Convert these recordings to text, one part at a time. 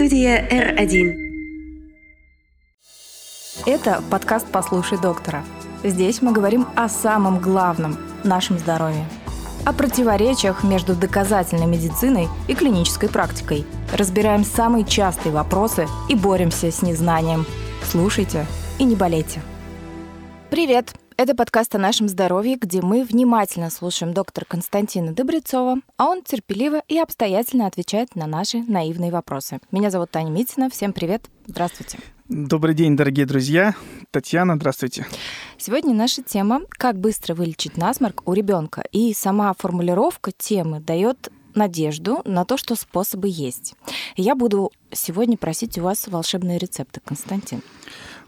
Студия R1. Это подкаст «Послушай доктора». Здесь мы говорим о самом главном – нашем здоровье. О противоречиях между доказательной медициной и клинической практикой. Разбираем самые частые вопросы и боремся с незнанием. Слушайте и не болейте. Привет! Это подкаст о нашем здоровье, где мы внимательно слушаем доктора Константина Добрецова, а он терпеливо и обстоятельно отвечает на наши наивные вопросы. Меня зовут Таня Митина. Всем привет. Здравствуйте. Добрый день, дорогие друзья. Татьяна, здравствуйте. Сегодня наша тема «Как быстро вылечить насморк у ребенка». И сама формулировка темы дает надежду на то, что способы есть. Я буду сегодня просить у вас волшебные рецепты, Константин.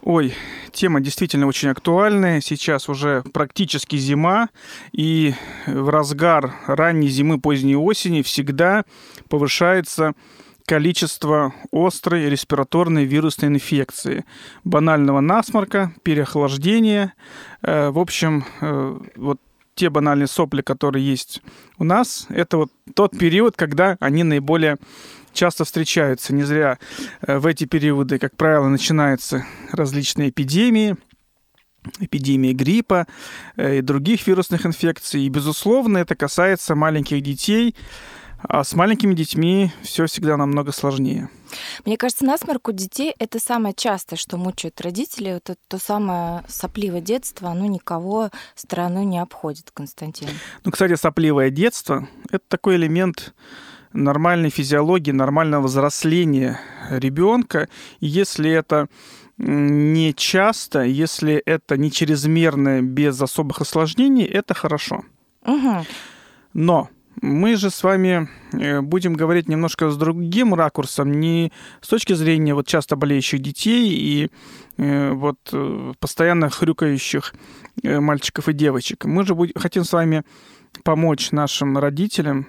Ой, тема действительно очень актуальная. Сейчас уже практически зима, и в разгар ранней зимы, поздней осени всегда повышается количество острой респираторной вирусной инфекции, банального насморка, переохлаждения. Э, в общем, э, вот те банальные сопли, которые есть у нас, это вот тот период, когда они наиболее часто встречаются. Не зря э, в эти периоды, как правило, начинаются различные эпидемии, эпидемии гриппа и других вирусных инфекций. И, безусловно, это касается маленьких детей, а с маленькими детьми все всегда намного сложнее. Мне кажется, насморк у детей это самое частое, что мучают родителей. Это то самое сопливое детство, оно никого стороной не обходит, Константин. Ну, кстати, сопливое детство – это такой элемент нормальной физиологии, нормального взросления ребенка. И если это не часто, если это не чрезмерно, без особых осложнений, это хорошо. Угу. Но мы же с вами э, будем говорить немножко с другим ракурсом, не с точки зрения вот часто болеющих детей и э, вот э, постоянно хрюкающих мальчиков и девочек. Мы же будем, хотим с вами помочь нашим родителям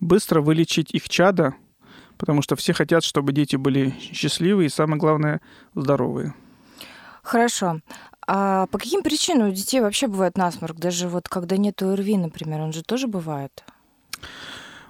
быстро вылечить их чада, потому что все хотят, чтобы дети были счастливые и, самое главное, здоровые. Хорошо. А по каким причинам у детей вообще бывает насморк? Даже вот когда нет ОРВИ, например, он же тоже бывает?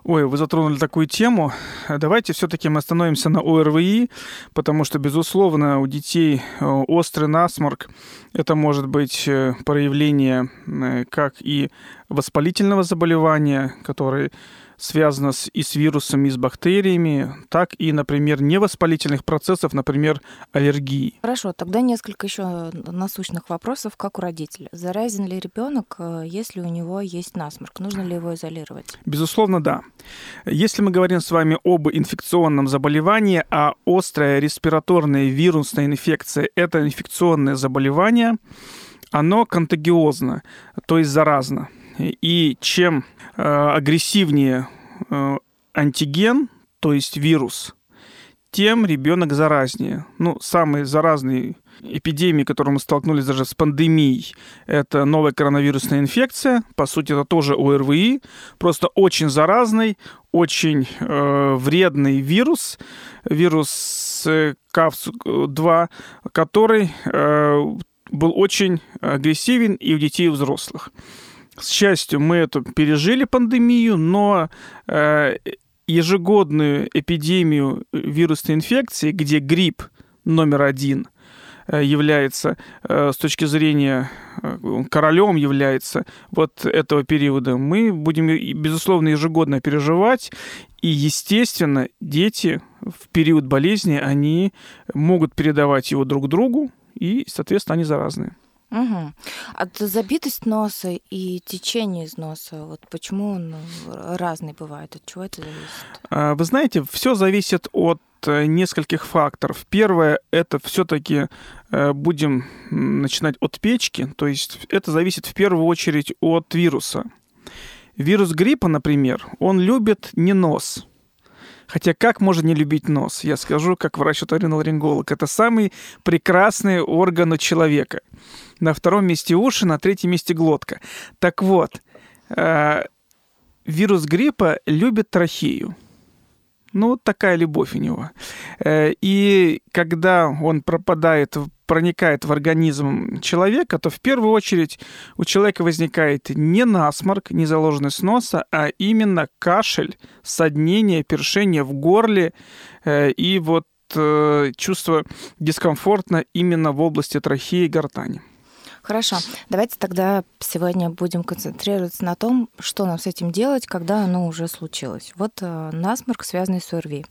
Ой, вы затронули такую тему. Давайте все-таки мы остановимся на ОРВИ, потому что, безусловно, у детей э, острый насморк это может быть э, проявление э, как и воспалительного заболевания, который связано с, и с вирусами, и с бактериями, так и, например, невоспалительных процессов, например, аллергии. Хорошо, тогда несколько еще насущных вопросов, как у родителя. Заразен ли ребенок, э, если у него есть насморк? Нужно ли его изолировать? Безусловно, да. Если мы говорим с вами об инфекционном заболевании, а острая респираторная вирусная инфекция – это инфекционное заболевание, оно контагиозно, то есть заразно. И чем э, агрессивнее э, антиген, то есть вирус, тем ребенок заразнее. Ну, самые заразные эпидемии, которые мы столкнулись даже с пандемией, это новая коронавирусная инфекция. По сути, это тоже ОРВИ, просто очень заразный, очень э, вредный вирус, вирус э, КАВС-2, который э, был очень агрессивен и у детей, и у взрослых. Счастью, мы это пережили пандемию, но э, ежегодную эпидемию вирусной инфекции, где грипп номер один э, является э, с точки зрения королем является вот этого периода, мы будем, безусловно, ежегодно переживать. И, естественно, дети в период болезни, они могут передавать его друг другу, и, соответственно, они заразные. Угу. От забитость носа и течение из носа, вот почему он разный бывает, от чего это зависит? А, вы знаете, все зависит от э, нескольких факторов. Первое, это все-таки э, будем начинать от печки, то есть это зависит в первую очередь от вируса. Вирус гриппа, например, он любит не нос, Хотя как можно не любить нос? Я скажу, как врач-оториноларинголог. Это самый прекрасный орган у человека. На втором месте уши, на третьем месте глотка. Так вот, э, вирус гриппа любит трахею. Ну, такая любовь у него. Э, и когда он пропадает проникает в организм человека, то в первую очередь у человека возникает не насморк, не заложенность носа, а именно кашель, соднение, першение в горле э, и вот э, чувство дискомфортно именно в области трахеи и гортани. Хорошо. Давайте тогда сегодня будем концентрироваться на том, что нам с этим делать, когда оно уже случилось. Вот э, насморк, связанный с ОРВИ.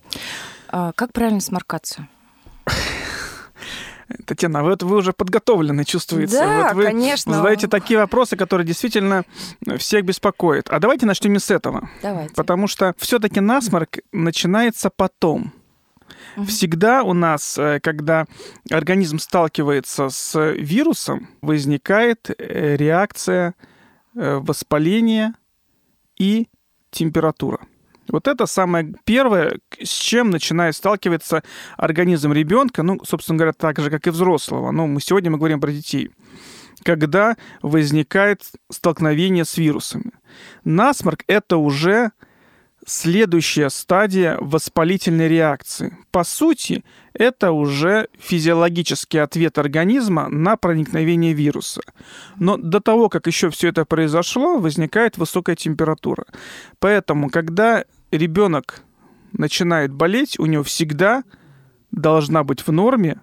Э, как правильно сморкаться? Татьяна, вот вы уже подготовлены, чувствуется. Да, вот вы конечно. Задаете такие вопросы, которые действительно всех беспокоят. А давайте начнем с этого. Давайте. Потому что все-таки насморк начинается потом. Всегда у нас, э, когда организм сталкивается с вирусом, возникает э, реакция э, воспаления и температура. Вот это самое первое, с чем начинает сталкиваться организм ребенка, ну, собственно говоря, так же, как и взрослого. Но мы сегодня мы говорим про детей. Когда возникает столкновение с вирусами. Насморк – это уже следующая стадия воспалительной реакции. По сути, это уже физиологический ответ организма на проникновение вируса. Но до того, как еще все это произошло, возникает высокая температура. Поэтому, когда ребенок начинает болеть, у него всегда должна быть в норме,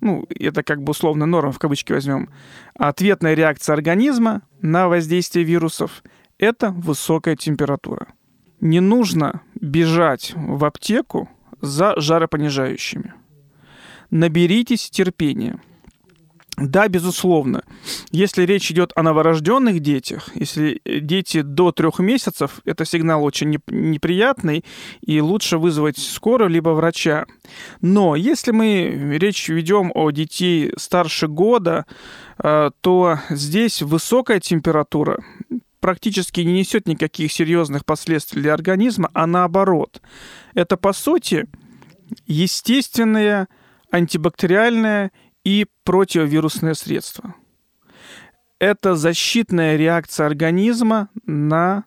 ну, это как бы условно норма, в кавычки возьмем, ответная реакция организма на воздействие вирусов – это высокая температура не нужно бежать в аптеку за жаропонижающими. Наберитесь терпения. Да, безусловно. Если речь идет о новорожденных детях, если дети до трех месяцев, это сигнал очень неприятный, и лучше вызвать скорую либо врача. Но если мы речь ведем о детей старше года, э, то здесь высокая температура практически не несет никаких серьезных последствий для организма, а наоборот. Это, по сути, естественное антибактериальное и противовирусное средство. Это защитная реакция организма на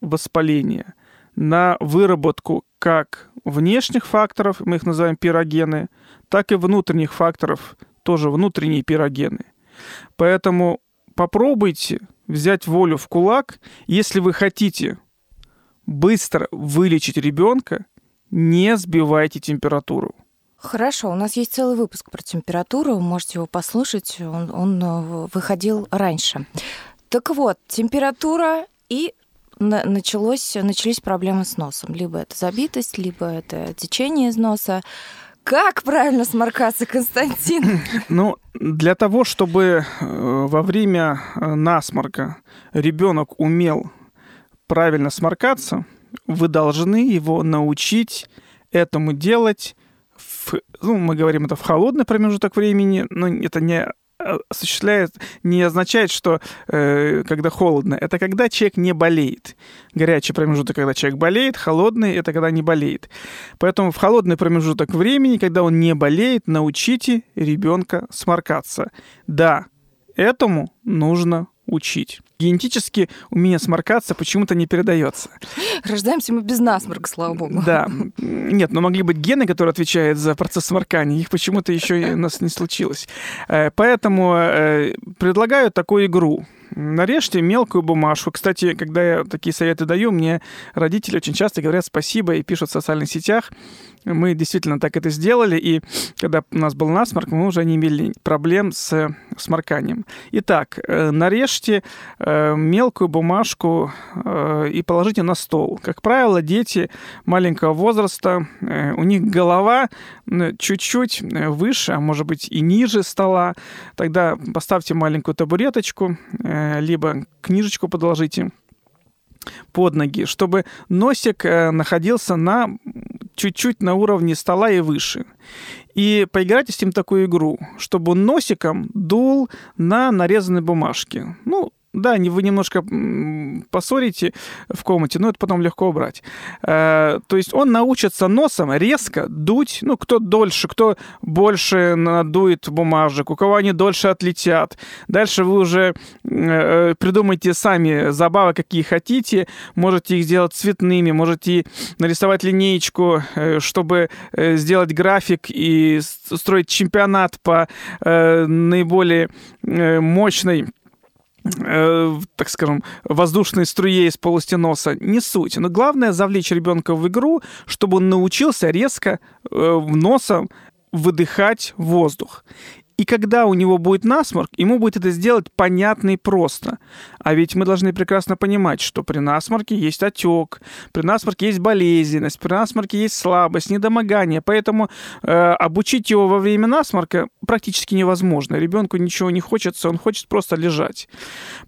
воспаление, на выработку как внешних факторов, мы их называем пирогены, так и внутренних факторов, тоже внутренние пирогены. Поэтому попробуйте взять волю в кулак, если вы хотите быстро вылечить ребенка, не сбивайте температуру. Хорошо, у нас есть целый выпуск про температуру, можете его послушать, он, он э, выходил раньше. Так вот, температура и началось, начались проблемы с носом. Либо это забитость, либо это течение из носа. Как правильно сморкаться, Константин? Ну, для того, чтобы э, во время э, насморка ребенок умел правильно сморкаться, вы должны его научить этому делать в, ну, мы говорим это в холодный промежуток времени, но это не осуществляет, не означает, что э, когда холодно, это когда человек не болеет. Горячий промежуток, когда человек болеет, холодный, это когда не болеет. Поэтому в холодный промежуток времени, когда он не болеет, научите ребенка сморкаться. Да, этому нужно учить. Генетически умение сморкаться почему-то не передается. Рождаемся мы без насморка, слава богу. Да. Нет, но могли быть гены, которые отвечают за процесс сморкания. Их почему-то еще у нас не случилось. Э, поэтому э, предлагаю такую игру. Нарежьте мелкую бумажку. Кстати, когда я такие советы даю, мне родители очень часто говорят спасибо и пишут в социальных сетях. Мы действительно так это сделали, и когда у нас был насморк, мы уже не имели проблем с сморканием. Итак, э, нарежьте мелкую бумажку э, и положите на стол. Как правило, дети маленького возраста, у них голова чуть-чуть выше, а может быть и ниже стола. Тогда поставьте маленькую табуреточку, либо книжечку подложите под ноги, чтобы носик находился на чуть-чуть на уровне стола и выше. И поиграйте с ним такую игру, чтобы он носиком дул на нарезанной бумажке. Ну, да, вы немножко поссорите в комнате, но это потом легко убрать. Э, то есть он научится носом резко дуть, ну, кто дольше, кто больше надует бумажек, у кого они дольше отлетят. Дальше вы уже э, придумайте сами забавы, какие хотите, можете их сделать цветными, можете нарисовать линеечку, э, чтобы сделать график и строить чемпионат по наиболее мощной э, так скажем, воздушной струе из полости носа, не суть. Но главное завлечь ребенка в игру, чтобы он научился резко э, носом выдыхать воздух. И когда у него будет насморк, ему будет это сделать понятно и просто. А ведь мы должны прекрасно понимать, что при насморке есть отек, при насморке есть болезненность, при насморке есть слабость, недомогание. Поэтому э, обучить его во время насморка практически невозможно. Ребенку ничего не хочется, он хочет просто лежать.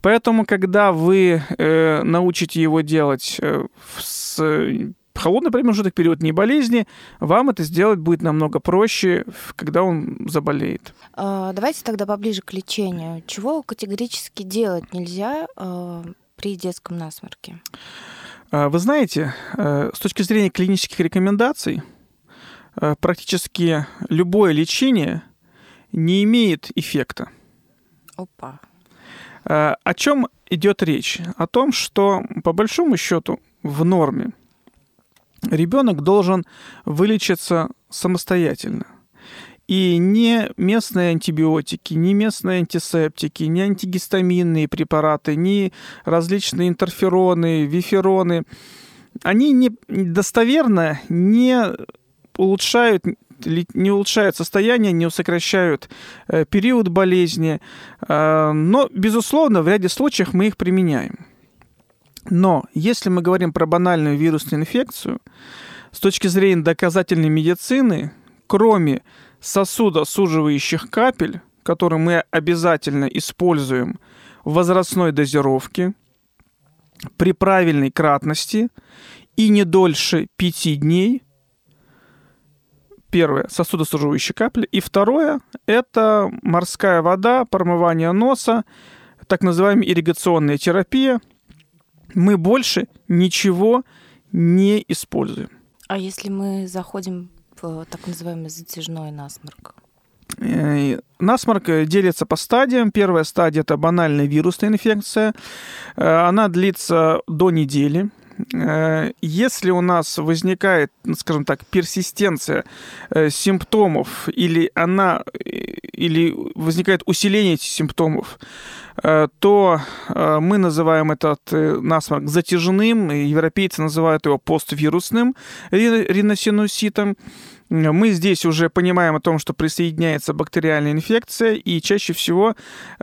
Поэтому, когда вы э, научите его делать э, с холодный промежуток, период не болезни, вам это сделать будет намного проще, когда он заболеет. А, давайте тогда поближе к лечению. Чего категорически делать нельзя а, при детском насморке? А, вы знаете, э, с точки зрения клинических рекомендаций, э, практически любое лечение не имеет эффекта. Опа. О чем идет речь? О том, что по большому счету в норме ребенок должен вылечиться самостоятельно. И не местные антибиотики, не местные антисептики, не антигистаминные препараты, не различные интерфероны, вифероны, они не, достоверно не улучшают не улучшают состояние, не сокращают э, период болезни, э, но, безусловно, в ряде случаев мы их применяем. Но если мы говорим про банальную вирусную инфекцию, с точки зрения доказательной медицины, кроме сосудосуживающих капель, которые мы обязательно используем в возрастной дозировке, при правильной кратности и не дольше 5 дней, первое – сосудосуживающие капли, и второе – это морская вода, промывание носа, так называемая ирригационная терапия – мы больше ничего не используем. А если мы заходим в так называемый затяжной насморк? Э, насморк делится по стадиям. Первая стадия – это банальная вирусная инфекция. Э, она длится до недели. Э, если у нас возникает, ну, скажем так, персистенция симптомов или она или возникает усиление этих симптомов, Э, то э, мы называем этот э, насморк затяжным, европейцы называют его поствирусным риносинуситом. Мы здесь уже понимаем о том, что присоединяется бактериальная инфекция, и чаще всего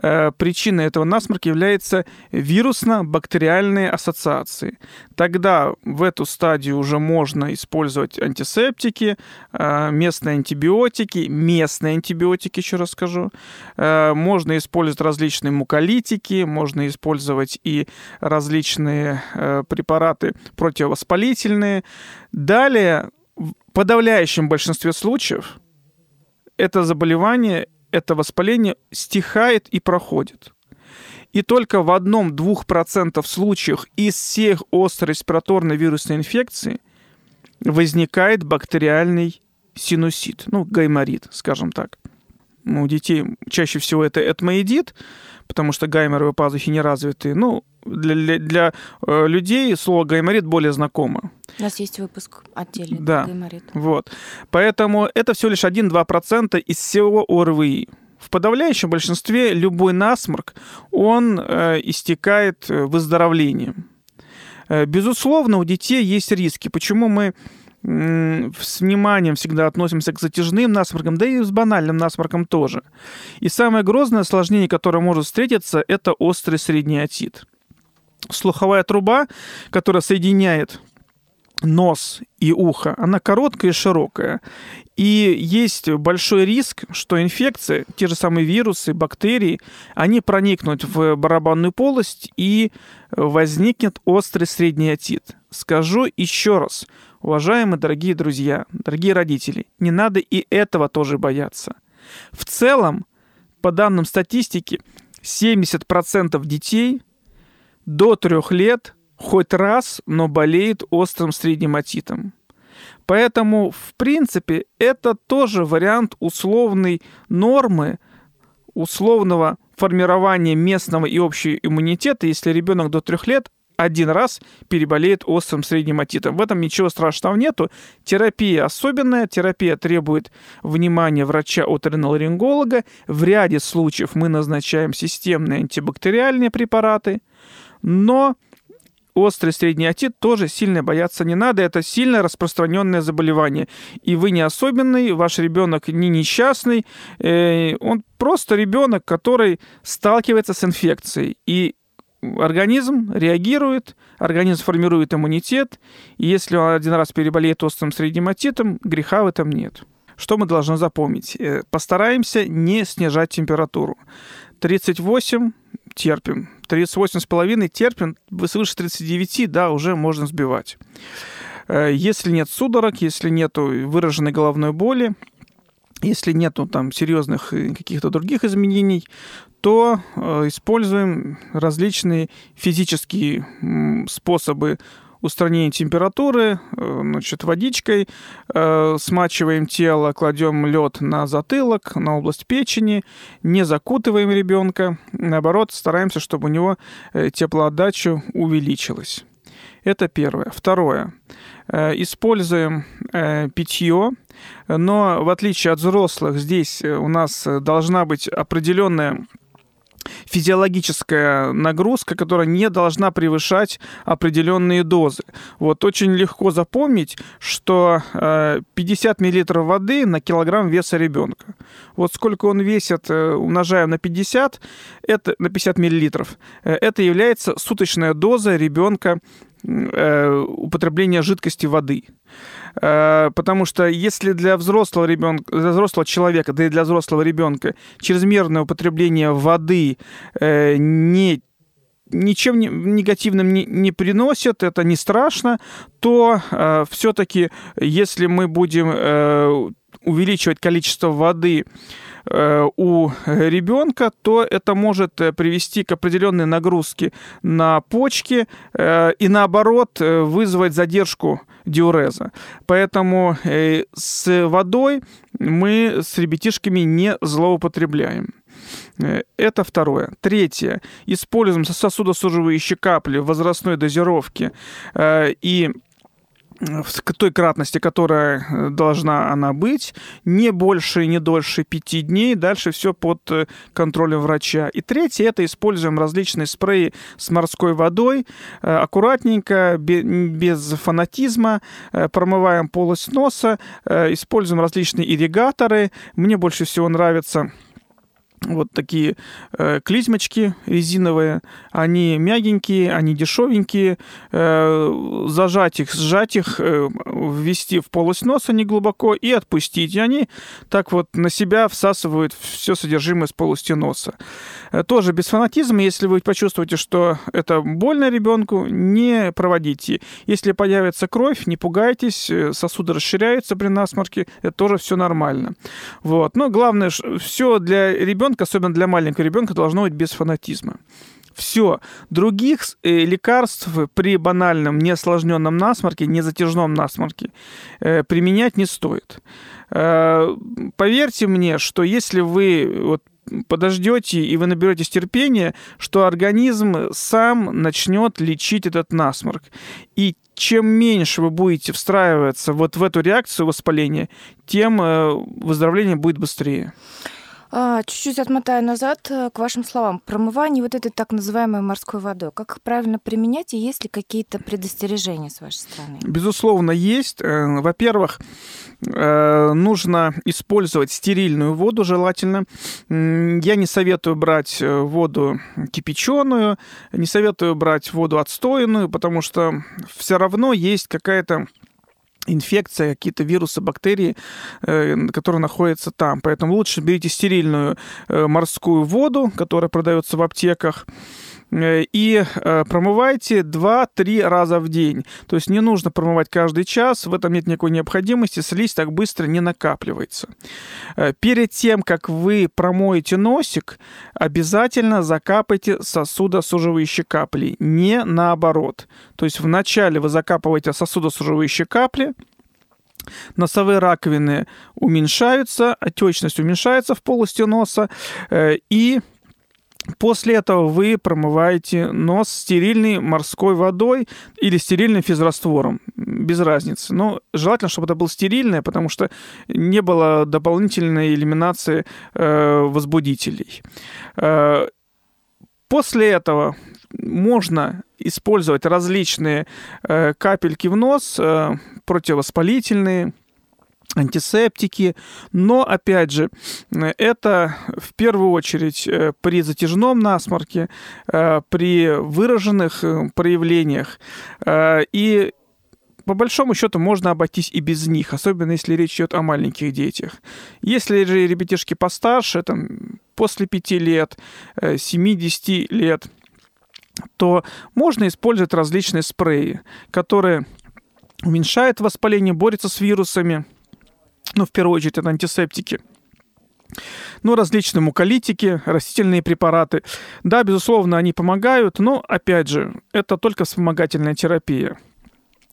э, причиной этого насморка является вирусно-бактериальные ассоциации. Тогда в эту стадию уже можно использовать антисептики, э, местные антибиотики, местные антибиотики, еще раз скажу. Э, можно использовать различные муколитики, можно использовать и различные э, препараты противовоспалительные. Далее в подавляющем большинстве случаев это заболевание, это воспаление стихает и проходит. И только в одном-двух процентов случаев из всех острой респираторной вирусной инфекции возникает бактериальный синусит, ну, гайморит, скажем так. Ну, у детей чаще всего это этмоидит, потому что гайморовые пазухи не развиты. Ну, для, для, для э, людей слово гайморит более знакомо. У нас есть выпуск отдельный да, гайморит. Вот. Поэтому это всего лишь 1-2% из всего ОРВИ. В подавляющем большинстве любой насморк, он э, истекает э, выздоровлением. Э, безусловно, у детей есть риски. Почему мы с вниманием всегда относимся к затяжным насморкам, да и с банальным насморком тоже. И самое грозное осложнение, которое может встретиться, это острый средний отит. Слуховая труба, которая соединяет нос и ухо, она короткая и широкая. И есть большой риск, что инфекции, те же самые вирусы, бактерии, они проникнут в барабанную полость и возникнет острый средний отит. Скажу еще раз, уважаемые дорогие друзья, дорогие родители, не надо и этого тоже бояться. В целом, по данным статистики, 70% детей до трех лет хоть раз, но болеет острым средним отитом. Поэтому, в принципе, это тоже вариант условной нормы, условного формирования местного и общего иммунитета, если ребенок до трех лет один раз переболеет острым средним отитом. В этом ничего страшного нету. Терапия особенная. Терапия требует внимания врача оториноларинголога. В ряде случаев мы назначаем системные антибактериальные препараты. Но острый средний отит тоже сильно бояться не надо. Это сильно распространенное заболевание. И вы не особенный, ваш ребенок не несчастный. Э, он просто ребенок, который сталкивается с инфекцией. И организм реагирует, организм формирует иммунитет, и если он один раз переболеет острым средним отитом, греха в этом нет. Что мы должны запомнить? Э, постараемся не снижать температуру. 38 терпим. 38,5 терпим. Свыше 39, да, уже можно сбивать. Э, если нет судорог, если нет выраженной головной боли, если нет там серьезных каких-то других изменений, то э, используем различные физические способы устранения температуры, э, значит, водичкой, э, смачиваем тело, кладем лед на затылок, на область печени, не закутываем ребенка, наоборот, стараемся, чтобы у него теплоотдача увеличилась. Это первое. Второе. Используем питье, но в отличие от взрослых, здесь у нас должна быть определенная физиологическая нагрузка, которая не должна превышать определенные дозы. Вот очень легко запомнить, что 50 э, мл воды на килограмм веса ребенка. Вот сколько он весит, э, умножаем на 50, это на 50 миллилитров, э, это является суточная доза ребенка употребления жидкости воды. Э, потому что если для взрослого ребенка, для взрослого человека, да и для взрослого ребенка чрезмерное употребление воды э, не ничем негативным не, не приносит, это не страшно, то э, все-таки, если мы будем э, увеличивать количество воды Э, у ребенка, то это может э, привести к определенной нагрузке на почки э, и наоборот вызвать задержку диуреза. Поэтому с водой мы с ребятишками не злоупотребляем. Это второе. Третье. Используем сосудосуживающие капли в возрастной дозировке и в той кратности, которая э, должна она быть, не больше и не дольше пяти дней, дальше все под э, контролем врача. И третье, это используем различные спреи с морской водой, э, аккуратненько, без фанатизма, промываем полость носа, используем различные ирригаторы. Мне больше всего нравится вот такие э, клизмочки резиновые, они мягенькие, они дешевенькие, э, зажать их, сжать их, э, ввести в полость носа не глубоко и отпустить. И они так вот на себя всасывают все содержимое с полости носа. Э, тоже без фанатизма, если вы почувствуете, что это больно ребенку, не проводите. Если появится кровь, не пугайтесь, э, сосуды расширяются при насморке, это тоже все нормально. Вот. Но главное, все для ребенка, особенно для маленького ребенка, должно быть без фанатизма. Все. Других э, лекарств при банальном неосложненном насморке, незатяжном насморке э, применять не стоит. Э, поверьте мне, что если вы вот, подождете и вы наберетесь терпения, что организм сам начнет лечить этот насморк. И чем меньше вы будете встраиваться вот в эту реакцию воспаления, тем выздоровление будет быстрее. А, чуть-чуть отмотаю назад э, к вашим словам. Промывание вот этой так называемой морской водой. Как их правильно применять и есть ли какие-то предостережения с вашей стороны? Безусловно, есть. Э, во-первых, э, нужно использовать стерильную воду желательно. Я не советую брать воду кипяченую, не советую брать воду отстойную, потому что все равно есть какая-то инфекция, какие-то вирусы, бактерии, э, которые находятся там. Поэтому лучше берите стерильную э, морскую воду, которая продается в аптеках, и э, промывайте 2-3 раза в день. То есть не нужно промывать каждый час, в этом нет никакой необходимости, слизь так быстро не накапливается. Перед тем, как вы промоете носик, обязательно закапайте сосудосуживающие капли, не наоборот. То есть вначале вы закапываете сосудосуживающие капли, носовые раковины уменьшаются, отечность уменьшается в полости носа, э, и После этого вы промываете нос стерильной морской водой или стерильным физраствором, без разницы. Но желательно, чтобы это было стерильное, потому что не было дополнительной элиминации э, возбудителей. Э, после этого можно использовать различные э, капельки в нос, э, противовоспалительные, антисептики, но, опять же, это в первую очередь э, при затяжном насморке, при выраженных проявлениях и по большому счету можно обойтись и без них, особенно если речь идет о маленьких детях. Если же ребятишки постарше, там, после 5 лет, 70 лет, то можно использовать различные спреи, которые уменьшают воспаление, борются с вирусами. Ну, в первую очередь, это антисептики. Ну, различные муколитики, растительные препараты. Да, безусловно, они помогают, но, опять же, это только вспомогательная терапия.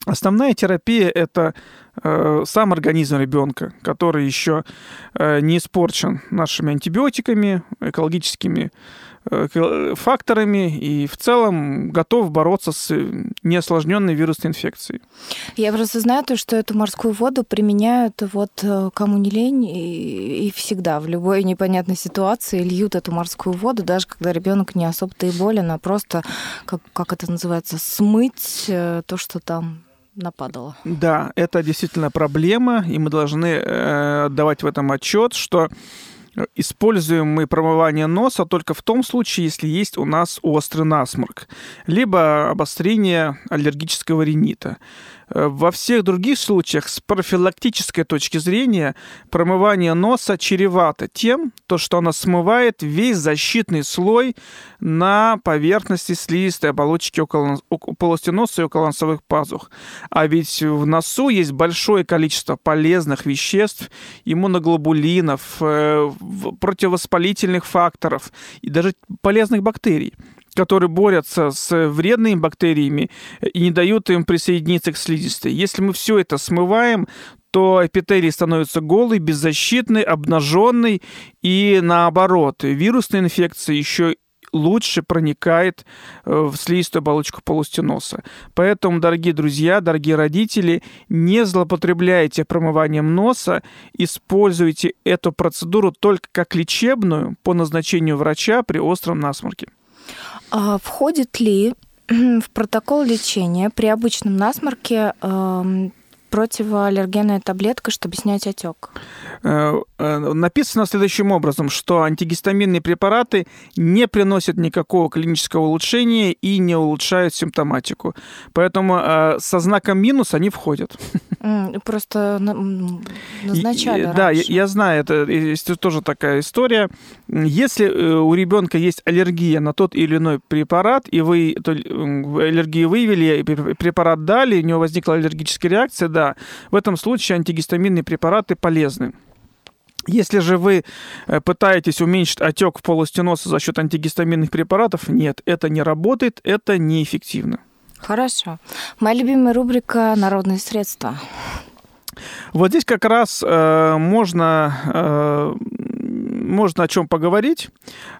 Основная терапия – это э, сам организм ребенка, который еще э, не испорчен нашими антибиотиками, экологическими факторами и в целом готов бороться с неосложненной вирусной инфекцией. Я просто знаю то, что эту морскую воду применяют вот э, кому не лень и, и всегда в любой непонятной ситуации льют эту морскую воду, даже когда ребенок не особо-то и болен, а просто, как, как это называется, смыть э, то, что там нападало. Да, это действительно проблема, и мы должны э, отдавать в этом отчет, что используем мы промывание носа только в том случае, если есть у нас острый насморк, либо обострение аллергического ринита. Э, во всех других случаях с профилактической точки зрения промывание носа чревато тем, то, что оно смывает весь защитный слой на поверхности слизистой оболочки около, полости носа и около носовых пазух. А ведь в носу есть большое количество полезных веществ, иммуноглобулинов, э, противовоспалительных факторов и даже полезных бактерий которые борются с вредными бактериями и не дают им присоединиться к слизистой. Если мы все это смываем, то эпителий становится голый, беззащитный, обнаженный, и наоборот, вирусная инфекция еще лучше проникает э, в слизистую оболочку полости носа. Поэтому, дорогие друзья, дорогие родители, не злоупотребляйте промыванием носа, используйте эту процедуру только как лечебную по назначению врача при остром насморке. А входит ли в протокол лечения при обычном насморке эм, противоаллергенная таблетка, чтобы снять отек? Э, э, написано следующим образом, что антигистаминные препараты не приносят никакого клинического улучшения и не улучшают симптоматику. Поэтому э, со знаком минус они входят. Просто назначали. Да, я, я знаю, это, это тоже такая история. Если у ребенка есть аллергия на тот или иной препарат, и вы эту аллергию выявили, препарат дали, у него возникла аллергическая реакция, да, в этом случае антигистаминные препараты полезны. Если же вы э, пытаетесь уменьшить отек в полости носа за счет антигистаминных препаратов, нет, это не работает, это неэффективно. Хорошо. Моя любимая рубрика «Народные средства». Вот здесь как раз э, можно, э, можно о чем поговорить,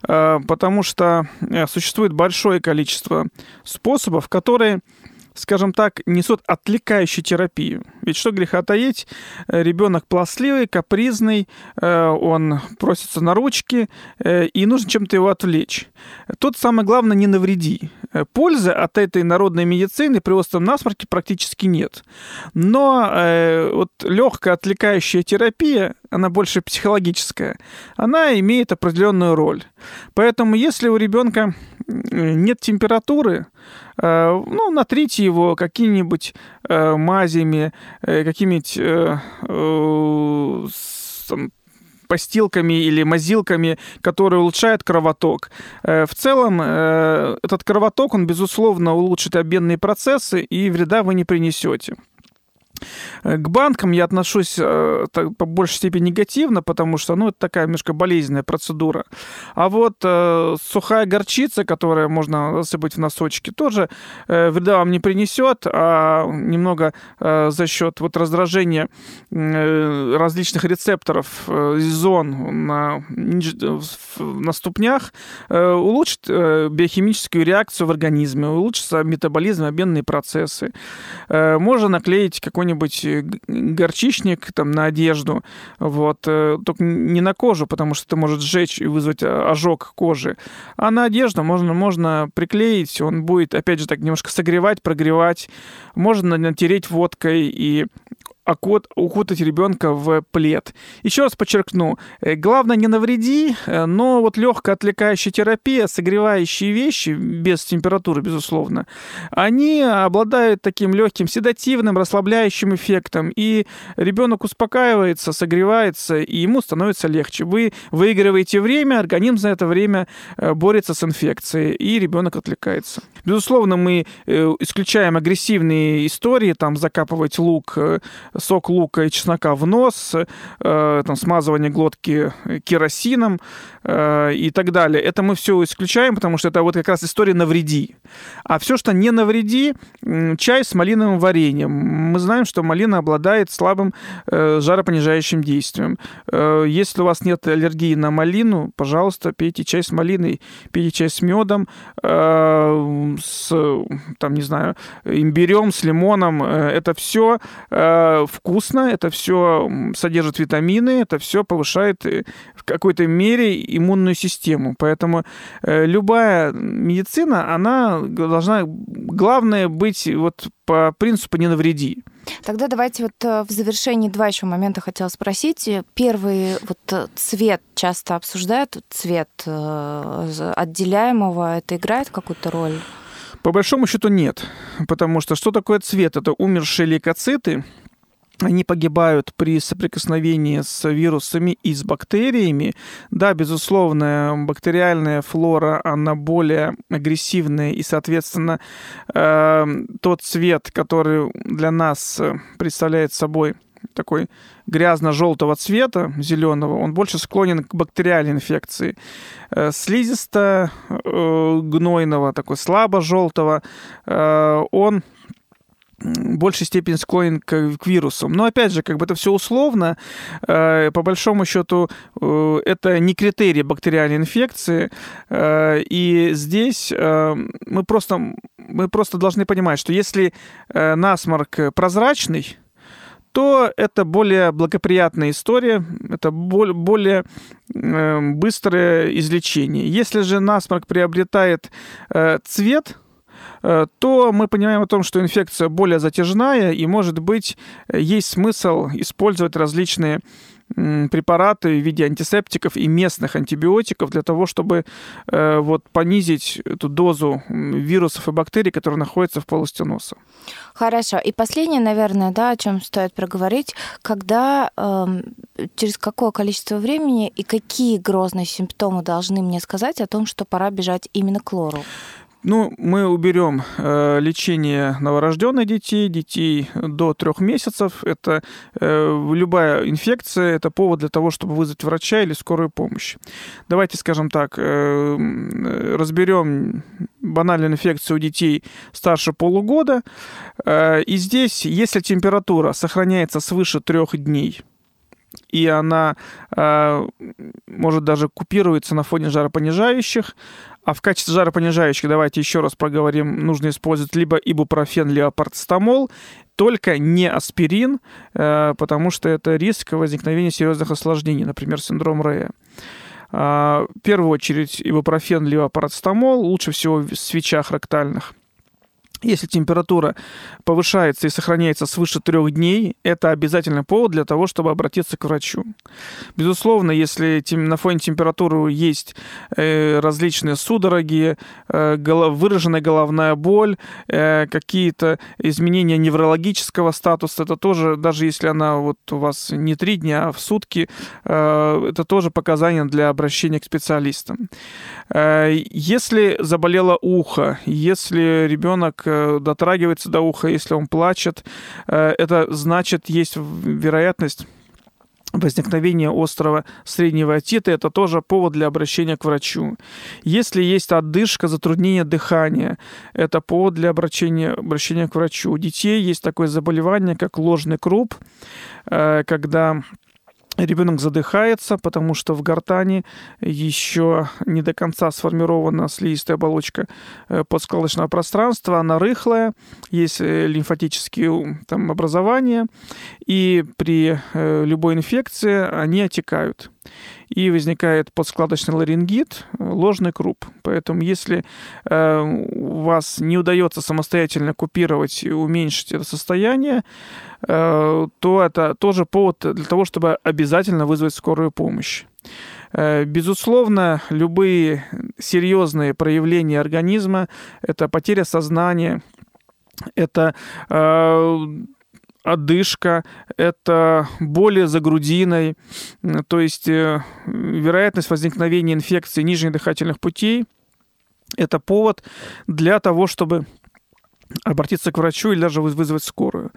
э, потому что э, существует большое количество способов, которые скажем так, несут отвлекающую терапию. Ведь что греха таить, э, ребенок пластливый, капризный, э, он просится на ручки, э, и нужно чем-то его отвлечь. Тут самое главное не навреди. Пользы от этой народной медицины при остром насморке практически нет. Но вот легкая отвлекающая терапия, она больше психологическая, она имеет определенную роль. Поэтому если у ребенка нет температуры, Э, ну, натрите его какими-нибудь э, мазями, э, какими-нибудь постилками или мазилками, которые улучшают кровоток. В целом, этот кровоток, он, безусловно, улучшит обменные процессы, и вреда вы не принесете. Э, к банкам я отношусь э, по большей степени негативно, потому что, ну, это такая немножко болезненная процедура. А вот э, сухая горчица, которая можно засыпать в носочки, тоже э, вреда вам не принесет, а немного э, за счет вот раздражения э, различных рецепторов зон на, на ступнях улучшит биохимическую реакцию в организме, улучшится метаболизм, обменные процессы. Можно наклеить какой-нибудь какой-нибудь э, горчичник там на одежду, вот, э, только не на кожу, потому что это может сжечь и вызвать а, ожог кожи, а на одежду можно, можно приклеить, он будет, опять же, так немножко согревать, прогревать, можно натереть водкой и укутать ребенка в плед. Еще раз подчеркну, э, главное не навреди, э, но вот легкая отвлекающая терапия, согревающие вещи, без температуры, безусловно, они обладают таким легким седативным, расслабляющим эффектом, и ребенок успокаивается, согревается, и ему становится легче. Вы выигрываете время, организм за это время э, борется с инфекцией, и ребенок отвлекается. Безусловно, мы исключаем агрессивные истории, там закапывать лук сок лука и чеснока в нос, э, там, смазывание глотки керосином э, и так далее. Это мы все исключаем, потому что это вот как раз история «навреди». А все, что не навреди, чай с малиновым вареньем. Мы знаем, что малина обладает слабым э, жаропонижающим действием. Э, если у вас нет аллергии на малину, пожалуйста, пейте чай с малиной, пейте чай с медом, с, там, не знаю, имбирем, с лимоном. Это все вкусно, это все содержит витамины, это все повышает в какой-то мере иммунную систему. Поэтому э, любая медицина, она должна, главное, быть вот по принципу «не навреди». Тогда давайте вот э, в завершении два еще момента хотела спросить. Первый вот цвет часто обсуждают, цвет отделяемого, это играет какую-то роль? По большому счету нет, потому что что такое цвет? Это умершие лейкоциты, они погибают при соприкосновении с вирусами и с бактериями. Да, безусловно, бактериальная флора, она более агрессивная, и, соответственно, э, тот цвет, который для нас представляет собой такой грязно-желтого цвета, зеленого, он больше склонен к бактериальной инфекции. Э, слизисто-гнойного, э, такой слабо-желтого, э, он большей степени склонен к, к вирусам. Но опять же, как бы это все условно. Э, по большому счету, э, это не критерий бактериальной инфекции. Э, и здесь мы просто, мы просто должны понимать, что если насморк прозрачный, то это более благоприятная история, это более быстрое излечение. Если же насморк приобретает цвет, Э, то мы понимаем о том, что инфекция более затяжная, и, может быть, есть смысл использовать различные препараты в виде антисептиков и местных антибиотиков для того, чтобы э, вот понизить эту дозу вирусов и бактерий, которые находятся в полости носа. Хорошо. И последнее, наверное, да, о чем стоит проговорить, когда э, через какое количество времени и какие грозные симптомы должны мне сказать о том, что пора бежать именно к лору? Ну, мы уберем э, лечение новорожденных детей, детей до трех месяцев. Это э, любая инфекция, это повод для того, чтобы вызвать врача или скорую помощь. Давайте, скажем так, э, разберем банальную инфекцию у детей старше полугода. Э, и здесь, если температура сохраняется свыше трех дней, и она э, может даже купируется на фоне жаропонижающих, а в качестве жаропонижающих, давайте еще раз проговорим, нужно использовать либо ибупрофен, либо парацетамол, только не аспирин, э, потому что это риск возникновения серьезных осложнений, например, синдром Рея. А, в первую очередь ибупрофен, либо парацетамол, лучше всего в свечах ректальных. Если температура повышается и сохраняется свыше трех дней, это обязательный повод для того, чтобы обратиться к врачу. Безусловно, если на фоне температуры есть э, различные судороги, э, выраженная головная боль, э, какие-то изменения неврологического статуса, это тоже, даже если она вот у вас не три дня, а в сутки, это тоже показания для обращения к специалистам. Если заболело ухо, если ребенок дотрагивается до уха, если он плачет, э, это значит, есть вероятность возникновения острого среднего отита, это тоже повод для обращения к врачу. Если есть отдышка, затруднение дыхания, это повод для обращения, обращения к врачу. У детей есть такое заболевание, как ложный круп, э, когда ребенок задыхается, потому что в гортани еще не до конца сформирована слизистая оболочка э, подскладочного пространства, она рыхлая, есть э, лимфатические там, образования, и при э, любой инфекции они отекают и возникает подскладочный ларингит, ложный круп. Поэтому если э, у вас не удается самостоятельно купировать и уменьшить это состояние, э, то это тоже повод для того, чтобы обязательно вызвать скорую помощь. Э, безусловно, любые серьезные проявления организма, это потеря сознания, это э, одышка, это боли за грудиной, то есть э, вероятность возникновения инфекции нижних дыхательных путей – это повод для того, чтобы обратиться к врачу или даже вызвать скорую.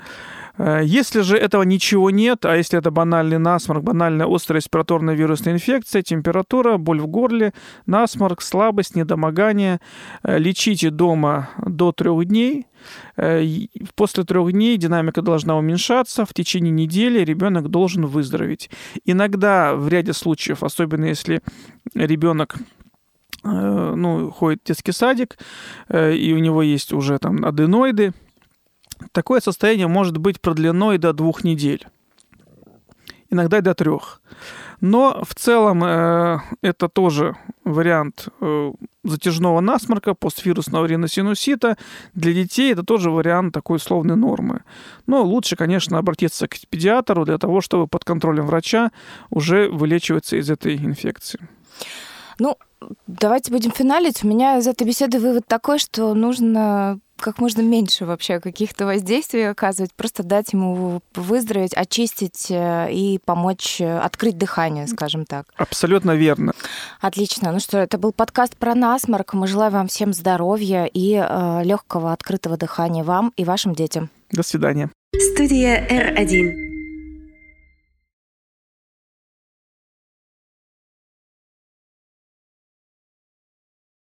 Э, если же этого ничего нет, а если это банальный насморк, банальная острая респираторная вирусная инфекция, температура, боль в горле, насморк, слабость, недомогание, э, лечите дома до трех дней. Э, после трех дней динамика должна уменьшаться. В течение недели ребенок должен выздороветь. Иногда в ряде случаев, особенно если ребенок ну, ходит в детский садик, и у него есть уже там аденоиды, Такое состояние может быть продлено и до двух недель, иногда и до трех. Но в целом э, это тоже вариант э, затяжного насморка, поствирусного риносинусита. Для детей это тоже вариант такой условной нормы. Но лучше, конечно, обратиться к педиатру для того, чтобы под контролем врача уже вылечиваться из этой инфекции. Ну, давайте будем финалить. У меня из этой беседы вывод такой, что нужно как можно меньше вообще каких-то воздействий оказывать, просто дать ему выздороветь, очистить э, и помочь э, открыть дыхание, скажем так. Абсолютно верно. Отлично. Ну что, это был подкаст про насморк. Мы желаем вам всем здоровья и э, легкого открытого дыхания вам и вашим детям. До свидания. Студия R1.